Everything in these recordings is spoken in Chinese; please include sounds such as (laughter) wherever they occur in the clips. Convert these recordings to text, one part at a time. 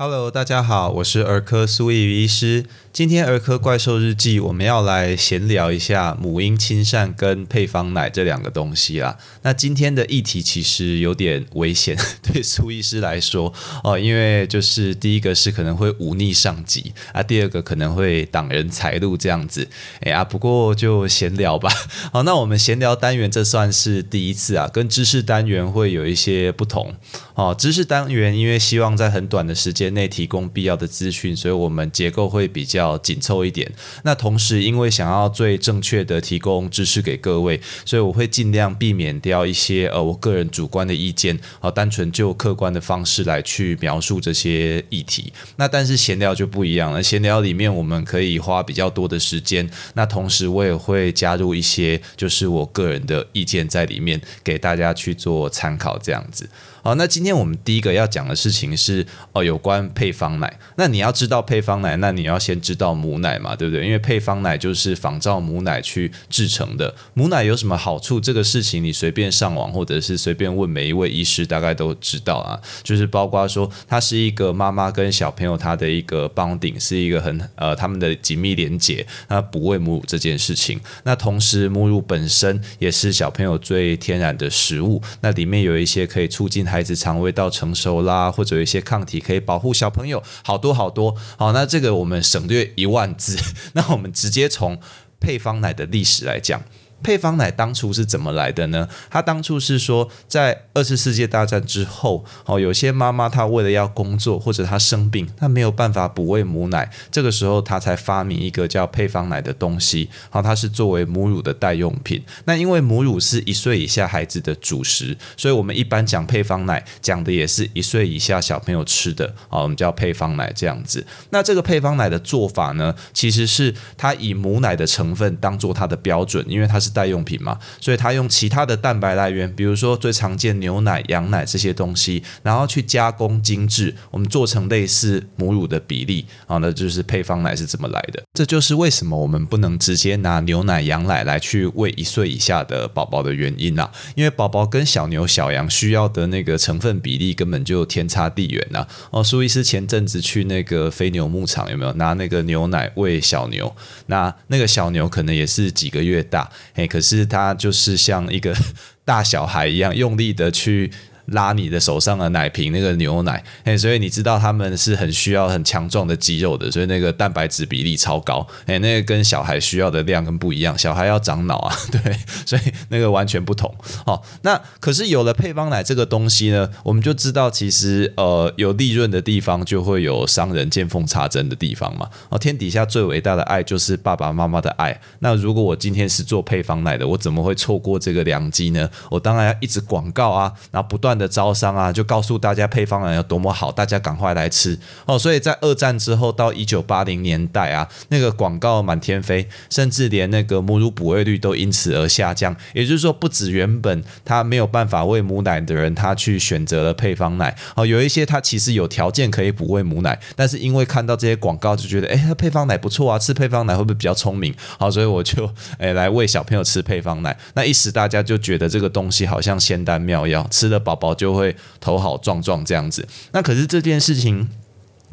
Hello，大家好，我是儿科苏义医师。今天儿科怪兽日记，我们要来闲聊一下母婴亲善跟配方奶这两个东西啦。那今天的议题其实有点危险，(laughs) 对苏医师来说哦，因为就是第一个是可能会忤逆上级啊，第二个可能会挡人财路这样子。哎呀，不过就闲聊吧。好，(laughs) 那我们闲聊单元这算是第一次啊，跟知识单元会有一些不同。哦，知识单元因为希望在很短的时间内提供必要的资讯，所以我们结构会比较。紧凑一点。那同时，因为想要最正确的提供知识给各位，所以我会尽量避免掉一些呃我个人主观的意见，好，单纯就客观的方式来去描述这些议题。那但是闲聊就不一样了，闲聊里面我们可以花比较多的时间。那同时，我也会加入一些就是我个人的意见在里面，给大家去做参考，这样子。好，那今天我们第一个要讲的事情是哦，有关配方奶。那你要知道配方奶，那你要先知道母奶嘛，对不对？因为配方奶就是仿照母奶去制成的。母奶有什么好处？这个事情你随便上网或者是随便问每一位医师，大概都知道啊。就是包括说，它是一个妈妈跟小朋友他的一个帮顶是一个很呃他们的紧密连结。那哺喂母乳这件事情，那同时母乳本身也是小朋友最天然的食物。那里面有一些可以促进孩子肠胃道成熟啦，或者有一些抗体可以保护小朋友，好多好多。好，那这个我们省略一万字，(laughs) 那我们直接从配方奶的历史来讲。配方奶当初是怎么来的呢？它当初是说，在二次世界大战之后，哦，有些妈妈她为了要工作或者她生病，她没有办法补喂母奶，这个时候她才发明一个叫配方奶的东西。好，它是作为母乳的代用品。那因为母乳是一岁以下孩子的主食，所以我们一般讲配方奶，讲的也是一岁以下小朋友吃的。啊，我们叫配方奶这样子。那这个配方奶的做法呢，其实是它以母奶的成分当做它的标准，因为它是。代用品嘛，所以他用其他的蛋白来源，比如说最常见牛奶、羊奶这些东西，然后去加工精致，我们做成类似母乳的比例啊，那就是配方奶是怎么来的？这就是为什么我们不能直接拿牛奶、羊奶来去喂一岁以下的宝宝的原因呐，因为宝宝跟小牛、小羊需要的那个成分比例根本就天差地远呐。哦，苏医师前阵子去那个飞牛牧场，有没有拿那个牛奶喂小牛？那那个小牛可能也是几个月大。可是他就是像一个 (laughs) 大小孩一样，用力的去。拉你的手上的奶瓶那个牛奶，哎，所以你知道他们是很需要很强壮的肌肉的，所以那个蛋白质比例超高，哎，那个跟小孩需要的量跟不一样，小孩要长脑啊，(laughs) 对，所以那个完全不同。好，那可是有了配方奶这个东西呢，我们就知道其实呃有利润的地方就会有商人见缝插针的地方嘛。哦，天底下最伟大的爱就是爸爸妈妈的爱。那如果我今天是做配方奶的，我怎么会错过这个良机呢？我当然要一直广告啊，然后不断。的招商啊，就告诉大家配方奶有多么好，大家赶快来吃哦。所以在二战之后到一九八零年代啊，那个广告满天飞，甚至连那个母乳哺喂率都因此而下降。也就是说，不止原本他没有办法喂母奶的人，他去选择了配方奶哦。有一些他其实有条件可以补喂母奶，但是因为看到这些广告，就觉得哎，他配方奶不错啊，吃配方奶会不会比较聪明？好，所以我就 (laughs) 哎来喂小朋友吃配方奶。那一时大家就觉得这个东西好像仙丹妙药，吃了宝宝。就会头好撞撞这样子，那可是这件事情。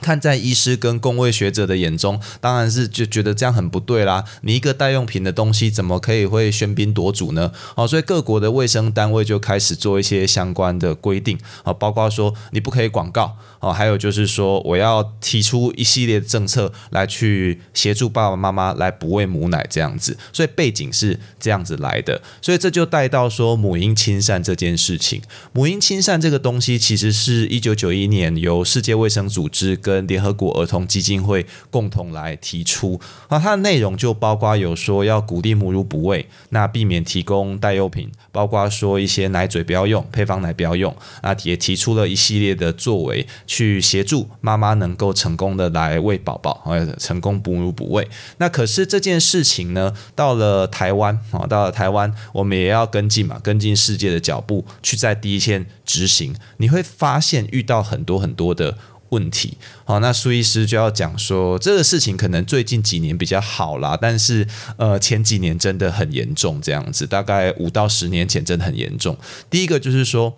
看在医师跟工位学者的眼中，当然是就觉得这样很不对啦。你一个代用品的东西，怎么可以会喧宾夺主呢？哦，所以各国的卫生单位就开始做一些相关的规定啊，包括说你不可以广告哦，还有就是说我要提出一系列政策来去协助爸爸妈妈来补喂母奶这样子。所以背景是这样子来的，所以这就带到说母婴亲善这件事情。母婴亲善这个东西，其实是一九九一年由世界卫生组织。跟联合国儿童基金会共同来提出，啊，它的内容就包括有说要鼓励母乳补喂，那避免提供代用品，包括说一些奶嘴不要用，配方奶不要用，那也提出了一系列的作为，去协助妈妈能够成功的来喂宝宝，呃，成功哺乳补喂。那可是这件事情呢，到了台湾啊，到了台湾，我们也要跟进嘛，跟进世界的脚步，去在第一线执行，你会发现遇到很多很多的。问题好，那苏医师就要讲说，这个事情可能最近几年比较好啦，但是呃前几年真的很严重，这样子，大概五到十年前真的很严重。第一个就是说，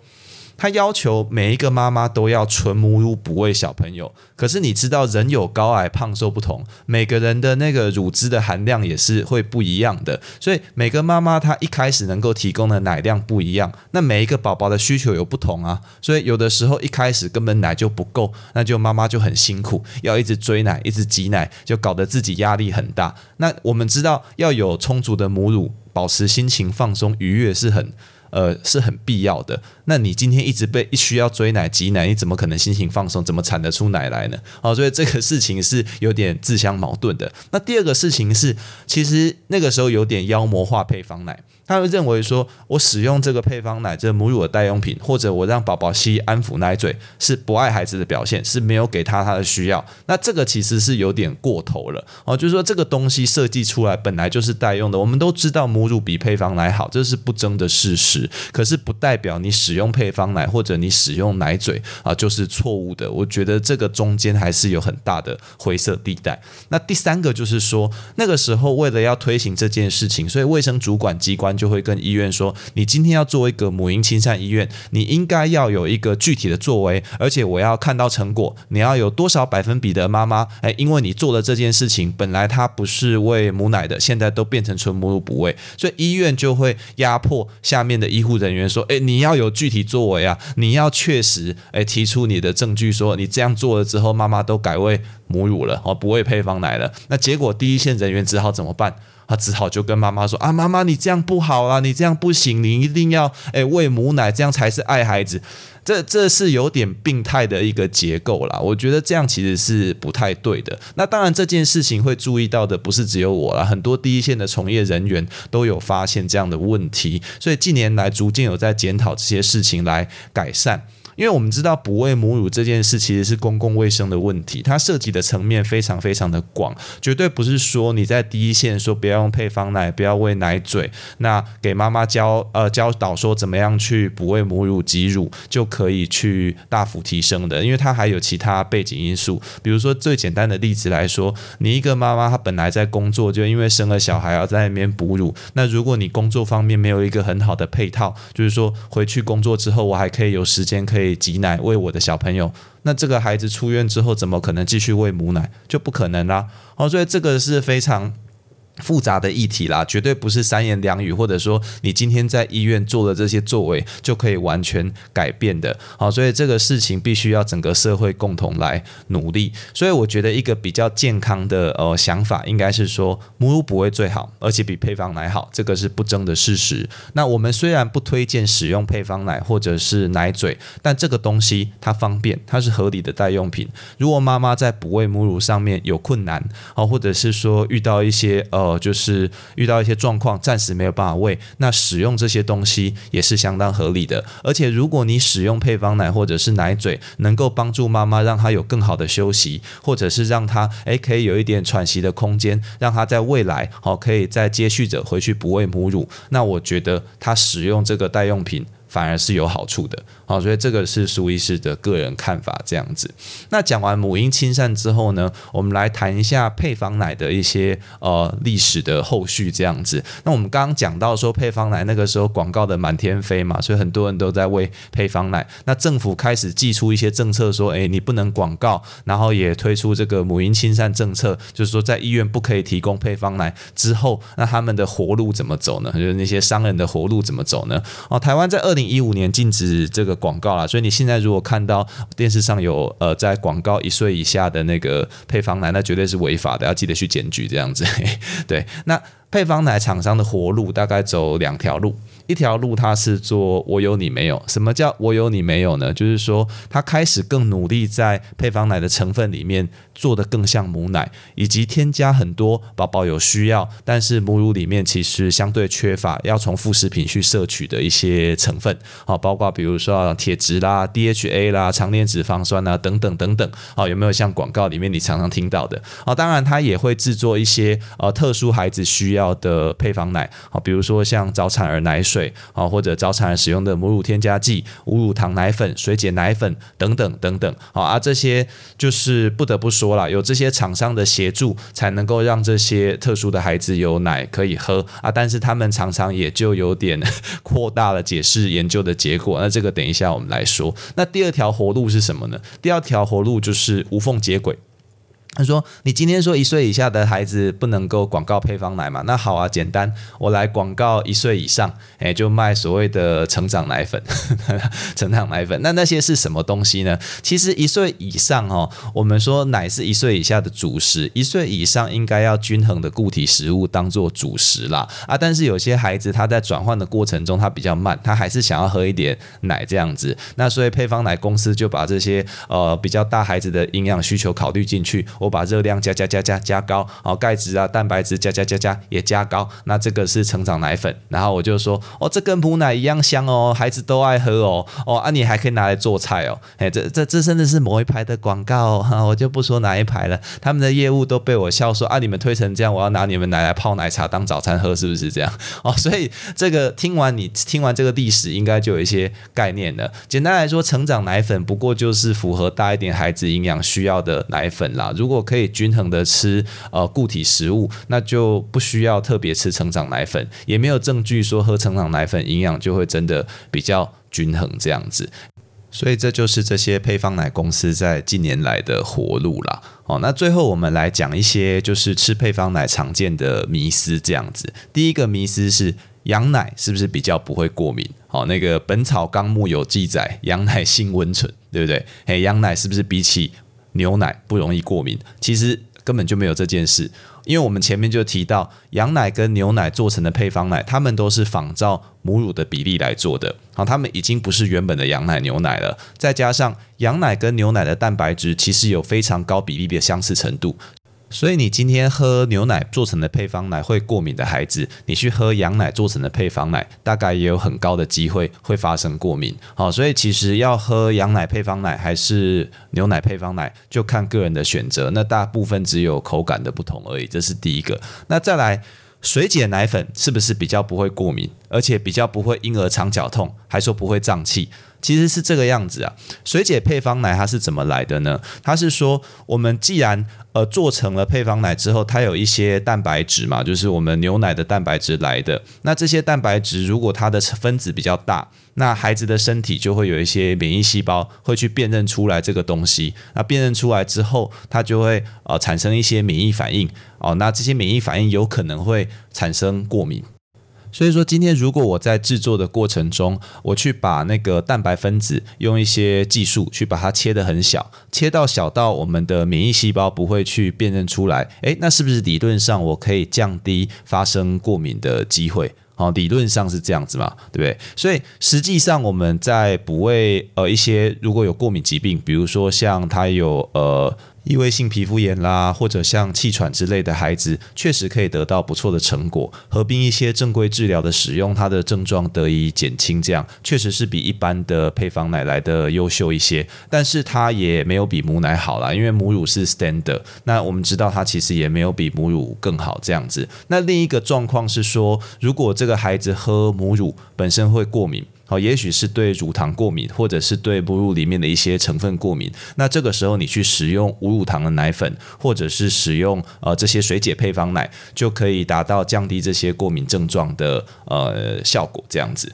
他要求每一个妈妈都要纯母乳哺喂小朋友。可是你知道，人有高矮胖瘦不同，每个人的那个乳汁的含量也是会不一样的。所以每个妈妈她一开始能够提供的奶量不一样，那每一个宝宝的需求有不同啊。所以有的时候一开始根本奶就不够，那就妈妈就很辛苦，要一直追奶，一直挤奶，就搞得自己压力很大。那我们知道要有充足的母乳，保持心情放松愉悦是很。呃，是很必要的。那你今天一直被需要追奶挤奶，你怎么可能心情放松？怎么产得出奶来呢？哦，所以这个事情是有点自相矛盾的。那第二个事情是，其实那个时候有点妖魔化配方奶。他会认为说，我使用这个配方奶，这母乳的代用品，或者我让宝宝吸安抚奶嘴，是不爱孩子的表现，是没有给他他的需要。那这个其实是有点过头了哦，就是说这个东西设计出来本来就是代用的。我们都知道母乳比配方奶好，这是不争的事实。可是不代表你使用配方奶或者你使用奶嘴啊就是错误的。我觉得这个中间还是有很大的灰色地带。那第三个就是说，那个时候为了要推行这件事情，所以卫生主管机关。就会跟医院说，你今天要做一个母婴亲善医院，你应该要有一个具体的作为，而且我要看到成果。你要有多少百分比的妈妈，哎，因为你做了这件事情，本来她不是喂母奶的，现在都变成纯母乳哺喂，所以医院就会压迫下面的医护人员说，哎，你要有具体作为啊，你要确实哎提出你的证据，说你这样做了之后，妈妈都改喂母乳了，哦，不喂配方奶了。那结果第一线人员只好怎么办？他只好就跟妈妈说：“啊，妈妈，你这样不好啊，你这样不行，你一定要诶喂母奶，这样才是爱孩子。这这是有点病态的一个结构啦，我觉得这样其实是不太对的。那当然，这件事情会注意到的不是只有我啦，很多第一线的从业人员都有发现这样的问题，所以近年来逐渐有在检讨这些事情来改善。”因为我们知道哺喂母乳这件事其实是公共卫生的问题，它涉及的层面非常非常的广，绝对不是说你在第一线说不要用配方奶，不要喂奶嘴，那给妈妈教呃教导说怎么样去哺喂母乳挤乳就可以去大幅提升的，因为它还有其他背景因素，比如说最简单的例子来说，你一个妈妈她本来在工作，就因为生了小孩要在那边哺乳，那如果你工作方面没有一个很好的配套，就是说回去工作之后我还可以有时间可以。挤奶喂我的小朋友，那这个孩子出院之后怎么可能继续喂母奶？就不可能啦。哦，所以这个是非常。复杂的议题啦，绝对不是三言两语，或者说你今天在医院做的这些作为就可以完全改变的。好，所以这个事情必须要整个社会共同来努力。所以我觉得一个比较健康的呃想法，应该是说母乳哺喂最好，而且比配方奶好，这个是不争的事实。那我们虽然不推荐使用配方奶或者是奶嘴，但这个东西它方便，它是合理的代用品。如果妈妈在哺喂母乳上面有困难，哦，或者是说遇到一些呃。哦，就是遇到一些状况，暂时没有办法喂，那使用这些东西也是相当合理的。而且，如果你使用配方奶或者是奶嘴，能够帮助妈妈让她有更好的休息，或者是让她诶可以有一点喘息的空间，让她在未来好可以再接续着回去哺喂母乳，那我觉得她使用这个代用品。反而是有好处的，好，所以这个是苏医师的个人看法，这样子。那讲完母婴亲善之后呢，我们来谈一下配方奶的一些呃历史的后续，这样子。那我们刚刚讲到说配方奶那个时候广告的满天飞嘛，所以很多人都在喂配方奶。那政府开始寄出一些政策，说，诶，你不能广告，然后也推出这个母婴亲善政策，就是说在医院不可以提供配方奶。之后，那他们的活路怎么走呢？就是那些商人的活路怎么走呢？哦，台湾在二。零一五年禁止这个广告了，所以你现在如果看到电视上有呃在广告一岁以下的那个配方奶，那绝对是违法的，要记得去检举这样子。(laughs) 对，那配方奶厂商的活路大概走两条路。一条路，它是做我有你没有。什么叫我有你没有呢？就是说，他开始更努力在配方奶的成分里面做的更像母奶，以及添加很多宝宝有需要，但是母乳里面其实相对缺乏，要从副食品去摄取的一些成分。好，包括比如说铁质啦、DHA 啦、长链脂肪酸啊等等等等。好，有没有像广告里面你常常听到的？好，当然他也会制作一些呃特殊孩子需要的配方奶。好，比如说像早产儿奶水。水啊，或者早产儿使用的母乳添加剂、无乳糖奶粉、水解奶粉等等等等。好啊，这些就是不得不说说了，有这些厂商的协助，才能够让这些特殊的孩子有奶可以喝啊。但是他们常常也就有点 (laughs) 扩大了解释研究的结果。那这个等一下我们来说。那第二条活路是什么呢？第二条活路就是无缝接轨。他说：“你今天说一岁以下的孩子不能够广告配方奶嘛？那好啊，简单，我来广告一岁以上，哎，就卖所谓的成长奶粉，(laughs) 成长奶粉。那那些是什么东西呢？其实一岁以上哦，我们说奶是一岁以下的主食，一岁以上应该要均衡的固体食物当做主食啦啊。但是有些孩子他在转换的过程中他比较慢，他还是想要喝一点奶这样子。那所以配方奶公司就把这些呃比较大孩子的营养需求考虑进去。”我我把热量加加加加加高，好钙质啊、蛋白质加加加加也加高，那这个是成长奶粉。然后我就说，哦，这跟母奶一样香哦，孩子都爱喝哦，哦啊，你还可以拿来做菜哦。哎，这这这真的是某一排的广告哈，(laughs) 我就不说哪一排了。他们的业务都被我笑说啊，你们推成这样，我要拿你们奶来泡奶茶当早餐喝，是不是这样？(laughs) 哦，所以这个听完你听完这个历史，应该就有一些概念了。简单来说，成长奶粉不过就是符合大一点孩子营养需要的奶粉啦。如果可以均衡的吃呃固体食物，那就不需要特别吃成长奶粉，也没有证据说喝成长奶粉营养就会真的比较均衡这样子。所以这就是这些配方奶公司在近年来的活路啦。哦，那最后我们来讲一些就是吃配方奶常见的迷思这样子。第一个迷思是羊奶是不是比较不会过敏？好，那个《本草纲目》有记载，羊奶性温醇，对不对？诶，羊奶是不是比起牛奶不容易过敏，其实根本就没有这件事，因为我们前面就提到，羊奶跟牛奶做成的配方奶，它们都是仿照母乳的比例来做的，好，它们已经不是原本的羊奶、牛奶了，再加上羊奶跟牛奶的蛋白质其实有非常高比例的相似程度。所以你今天喝牛奶做成的配方奶会过敏的孩子，你去喝羊奶做成的配方奶，大概也有很高的机会会发生过敏。好，所以其实要喝羊奶配方奶还是牛奶配方奶，就看个人的选择。那大部分只有口感的不同而已，这是第一个。那再来，水解奶粉是不是比较不会过敏，而且比较不会婴儿肠绞痛，还说不会胀气？其实是这个样子啊，水解配方奶它是怎么来的呢？它是说，我们既然呃做成了配方奶之后，它有一些蛋白质嘛，就是我们牛奶的蛋白质来的。那这些蛋白质如果它的分子比较大，那孩子的身体就会有一些免疫细胞会去辨认出来这个东西。那辨认出来之后，它就会呃产生一些免疫反应哦。那这些免疫反应有可能会产生过敏。所以说，今天如果我在制作的过程中，我去把那个蛋白分子用一些技术去把它切得很小，切到小到我们的免疫细胞不会去辨认出来，诶，那是不是理论上我可以降低发生过敏的机会？好，理论上是这样子嘛，对不对？所以实际上我们在补喂呃一些如果有过敏疾病，比如说像它有呃。异位性皮肤炎啦，或者像气喘之类的孩子，确实可以得到不错的成果。合并一些正规治疗的使用，它的症状得以减轻，这样确实是比一般的配方奶来的优秀一些。但是它也没有比母奶好啦，因为母乳是 standard。那我们知道它其实也没有比母乳更好这样子。那另一个状况是说，如果这个孩子喝母乳本身会过敏。好，也许是对乳糖过敏，或者是对母乳里面的一些成分过敏。那这个时候你去使用无乳糖的奶粉，或者是使用呃这些水解配方奶，就可以达到降低这些过敏症状的呃效果。这样子。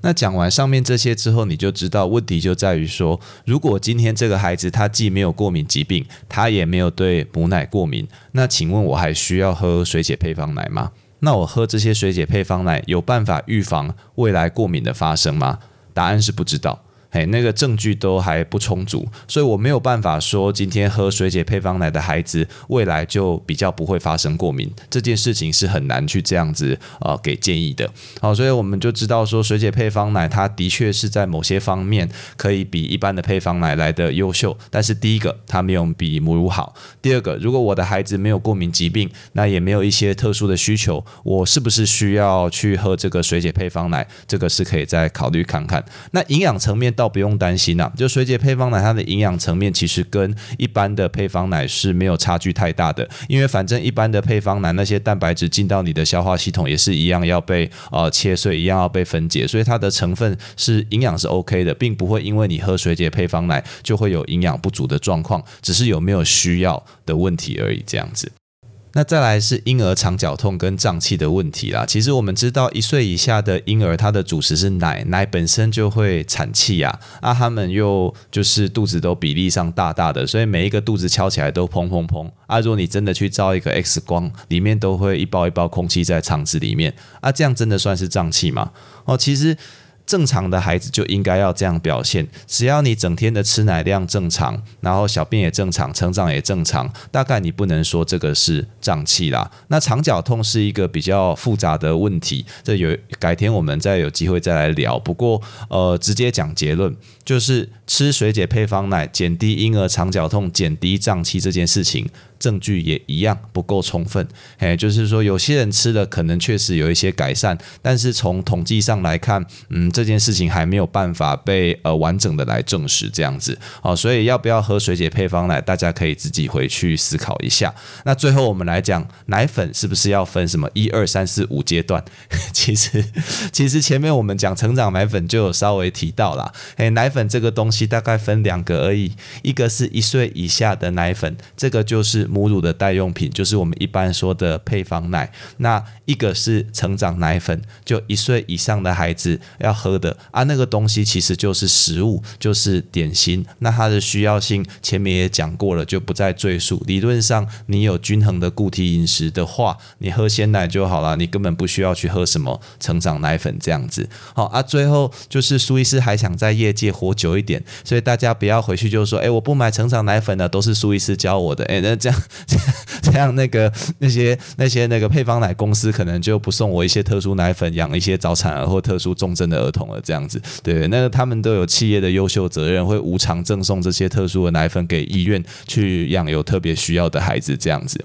那讲完上面这些之后，你就知道问题就在于说，如果今天这个孩子他既没有过敏疾病，他也没有对母奶过敏，那请问我还需要喝水解配方奶吗？那我喝这些水解配方奶有办法预防未来过敏的发生吗？答案是不知道。哎，那个证据都还不充足，所以我没有办法说今天喝水解配方奶的孩子未来就比较不会发生过敏。这件事情是很难去这样子呃给建议的。好，所以我们就知道说水解配方奶它的确是在某些方面可以比一般的配方奶来的优秀。但是第一个，它没有比母乳好；第二个，如果我的孩子没有过敏疾病，那也没有一些特殊的需求，我是不是需要去喝这个水解配方奶？这个是可以再考虑看看。那营养层面到。倒不用担心啦。就水解配方奶，它的营养层面其实跟一般的配方奶是没有差距太大的，因为反正一般的配方奶那些蛋白质进到你的消化系统也是一样要被呃切碎，一样要被分解，所以它的成分是营养是 OK 的，并不会因为你喝水解配方奶就会有营养不足的状况，只是有没有需要的问题而已，这样子。那再来是婴儿肠绞痛跟胀气的问题啦。其实我们知道，一岁以下的婴儿，他的主食是奶，奶本身就会产气呀。啊，他们又就是肚子都比例上大大的，所以每一个肚子敲起来都砰砰砰。啊，如果你真的去照一个 X 光，里面都会一包一包空气在肠子里面。啊，这样真的算是胀气吗？哦，其实。正常的孩子就应该要这样表现，只要你整天的吃奶量正常，然后小便也正常，成长也正常，大概你不能说这个是胀气啦。那肠绞痛是一个比较复杂的问题，这有改天我们再有机会再来聊。不过呃，直接讲结论，就是吃水解配方奶减低婴儿肠绞痛、减低胀气这件事情。证据也一样不够充分，哎，就是说有些人吃了可能确实有一些改善，但是从统计上来看，嗯，这件事情还没有办法被呃完整的来证实这样子，哦，所以要不要喝水解配方奶，大家可以自己回去思考一下。那最后我们来讲奶粉是不是要分什么一二三四五阶段？(laughs) 其实其实前面我们讲成长奶粉就有稍微提到啦，哎，奶粉这个东西大概分两个而已，一个是一岁以下的奶粉，这个就是。母乳的代用品就是我们一般说的配方奶，那一个是成长奶粉，就一岁以上的孩子要喝的啊，那个东西其实就是食物，就是点心。那它的需要性前面也讲过了，就不再赘述。理论上，你有均衡的固体饮食的话，你喝鲜奶就好了，你根本不需要去喝什么成长奶粉这样子。好啊，最后就是苏医师还想在业界活久一点，所以大家不要回去就说，哎，我不买成长奶粉的，都是苏医师教我的。哎，那这样。(laughs) 这样，那个那些那些那个配方奶公司可能就不送我一些特殊奶粉养一些早产儿或特殊重症的儿童了。这样子，对，那他们都有企业的优秀责任，会无偿赠送这些特殊的奶粉给医院去养有特别需要的孩子。这样子。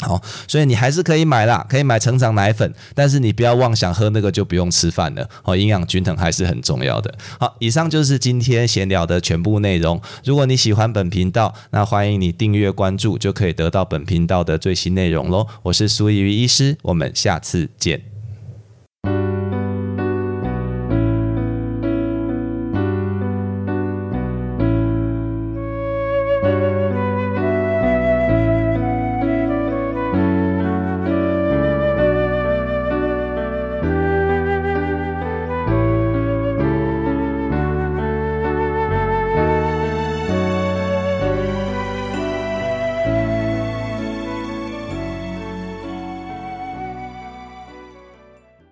好，所以你还是可以买啦，可以买成长奶粉，但是你不要妄想喝那个就不用吃饭了。好，营养均衡还是很重要的。好，以上就是今天闲聊的全部内容。如果你喜欢本频道，那欢迎你订阅关注，就可以得到本频道的最新内容喽。我是苏怡医师，我们下次见。